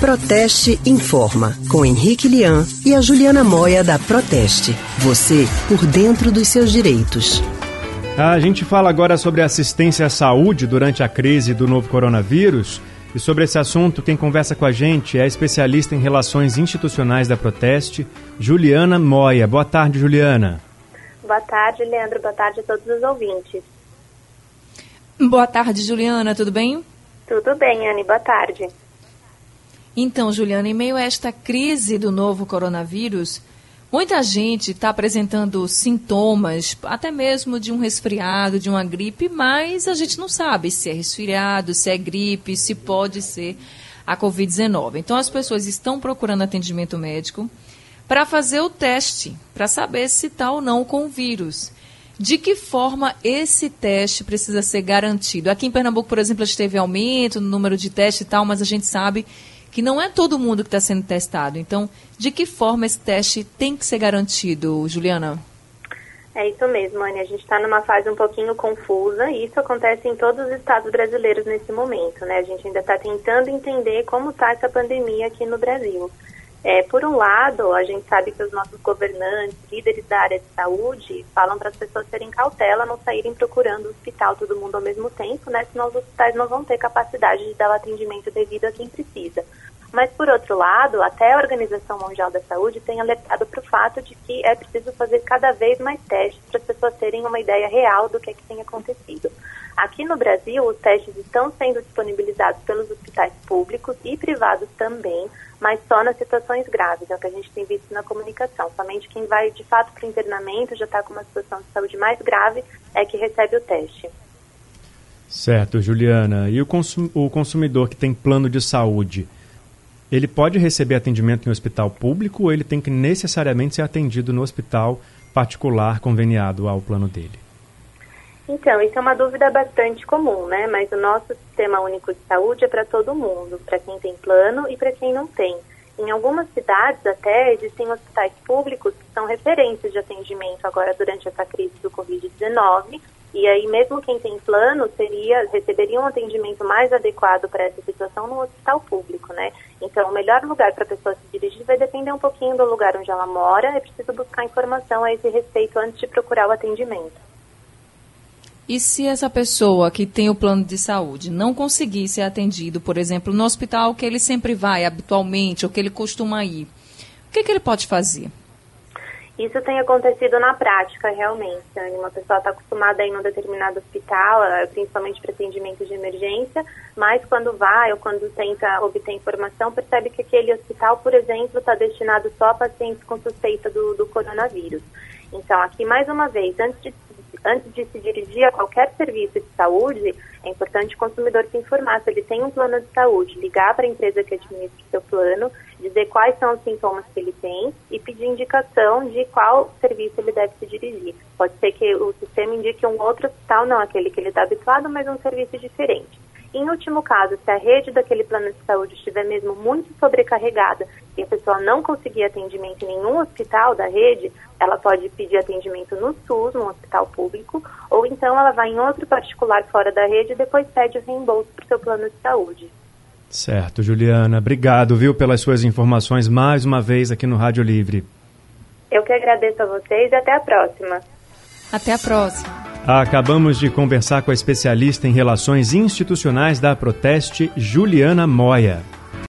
Proteste Informa, com Henrique Lian e a Juliana Moia da Proteste. Você por dentro dos seus direitos. A gente fala agora sobre assistência à saúde durante a crise do novo coronavírus. E sobre esse assunto, quem conversa com a gente é a especialista em relações institucionais da Proteste, Juliana Moia. Boa tarde, Juliana. Boa tarde, Leandro. Boa tarde a todos os ouvintes. Boa tarde, Juliana. Tudo bem? Tudo bem, Anne. Boa tarde. Então, Juliana, em meio a esta crise do novo coronavírus, muita gente está apresentando sintomas, até mesmo de um resfriado, de uma gripe, mas a gente não sabe se é resfriado, se é gripe, se pode ser a Covid-19. Então, as pessoas estão procurando atendimento médico para fazer o teste, para saber se está ou não com o vírus. De que forma esse teste precisa ser garantido? Aqui em Pernambuco, por exemplo, a gente teve aumento no número de testes e tal, mas a gente sabe que não é todo mundo que está sendo testado. Então, de que forma esse teste tem que ser garantido, Juliana? É isso mesmo, Anne. A gente está numa fase um pouquinho confusa e isso acontece em todos os estados brasileiros nesse momento, né? A gente ainda está tentando entender como está essa pandemia aqui no Brasil. É, por um lado, a gente sabe que os nossos governantes, líderes da área de saúde, falam para as pessoas terem cautela, não saírem procurando o hospital todo mundo ao mesmo tempo, né? Senão os hospitais não vão ter capacidade de dar o atendimento devido a quem precisa. Mas, por outro lado, até a Organização Mundial da Saúde tem alertado para o fato de que é preciso fazer cada vez mais testes para as pessoas terem uma ideia real do que, é que tem acontecido. Aqui no Brasil, os testes estão sendo disponibilizados pelos hospitais públicos e privados também, mas só nas situações graves, é o que a gente tem visto na comunicação. Somente quem vai de fato para o internamento, já está com uma situação de saúde mais grave, é que recebe o teste. Certo, Juliana. E o, consum o consumidor que tem plano de saúde? ele pode receber atendimento em hospital público ou ele tem que necessariamente ser atendido no hospital particular conveniado ao plano dele? Então, isso é uma dúvida bastante comum, né? Mas o nosso sistema único de saúde é para todo mundo, para quem tem plano e para quem não tem. Em algumas cidades até existem hospitais públicos que são referências de atendimento agora durante essa crise do Covid-19 e aí, mesmo quem tem plano, seria, receberia um atendimento mais adequado para essa situação no hospital público, né? Então, o melhor lugar para a pessoa se dirigir vai depender um pouquinho do lugar onde ela mora. É preciso buscar informação a esse respeito antes de procurar o atendimento. E se essa pessoa que tem o plano de saúde não conseguir ser atendido, por exemplo, no hospital que ele sempre vai habitualmente ou que ele costuma ir, o que, que ele pode fazer? Isso tem acontecido na prática, realmente. Uma pessoa está acostumada a ir num determinado hospital, eh, principalmente para atendimento de emergência, mas quando vai ou quando tenta obter informação, percebe que aquele hospital, por exemplo, está destinado só a pacientes com suspeita do, do coronavírus. Então, aqui, mais uma vez, antes de antes de se dirigir a qualquer serviço de saúde, é importante o consumidor se informar se ele tem um plano de saúde, ligar para a empresa que administra o seu plano, dizer quais são os sintomas que ele tem e pedir indicação de qual serviço ele deve se dirigir. Pode ser que o sistema indique um outro hospital, não aquele que ele está habituado, mas um serviço diferente. Em último caso, se a rede daquele plano de saúde estiver mesmo muito sobrecarregada e a pessoa não conseguir atendimento em nenhum hospital da rede, ela pode pedir atendimento no SUS, no hospital público, ou então ela vai em outro particular fora da rede e depois pede o reembolso para o seu plano de saúde. Certo, Juliana. Obrigado, viu, pelas suas informações mais uma vez aqui no Rádio Livre. Eu que agradeço a vocês e até a próxima. Até a próxima. Acabamos de conversar com a especialista em relações institucionais da Proteste, Juliana Moia.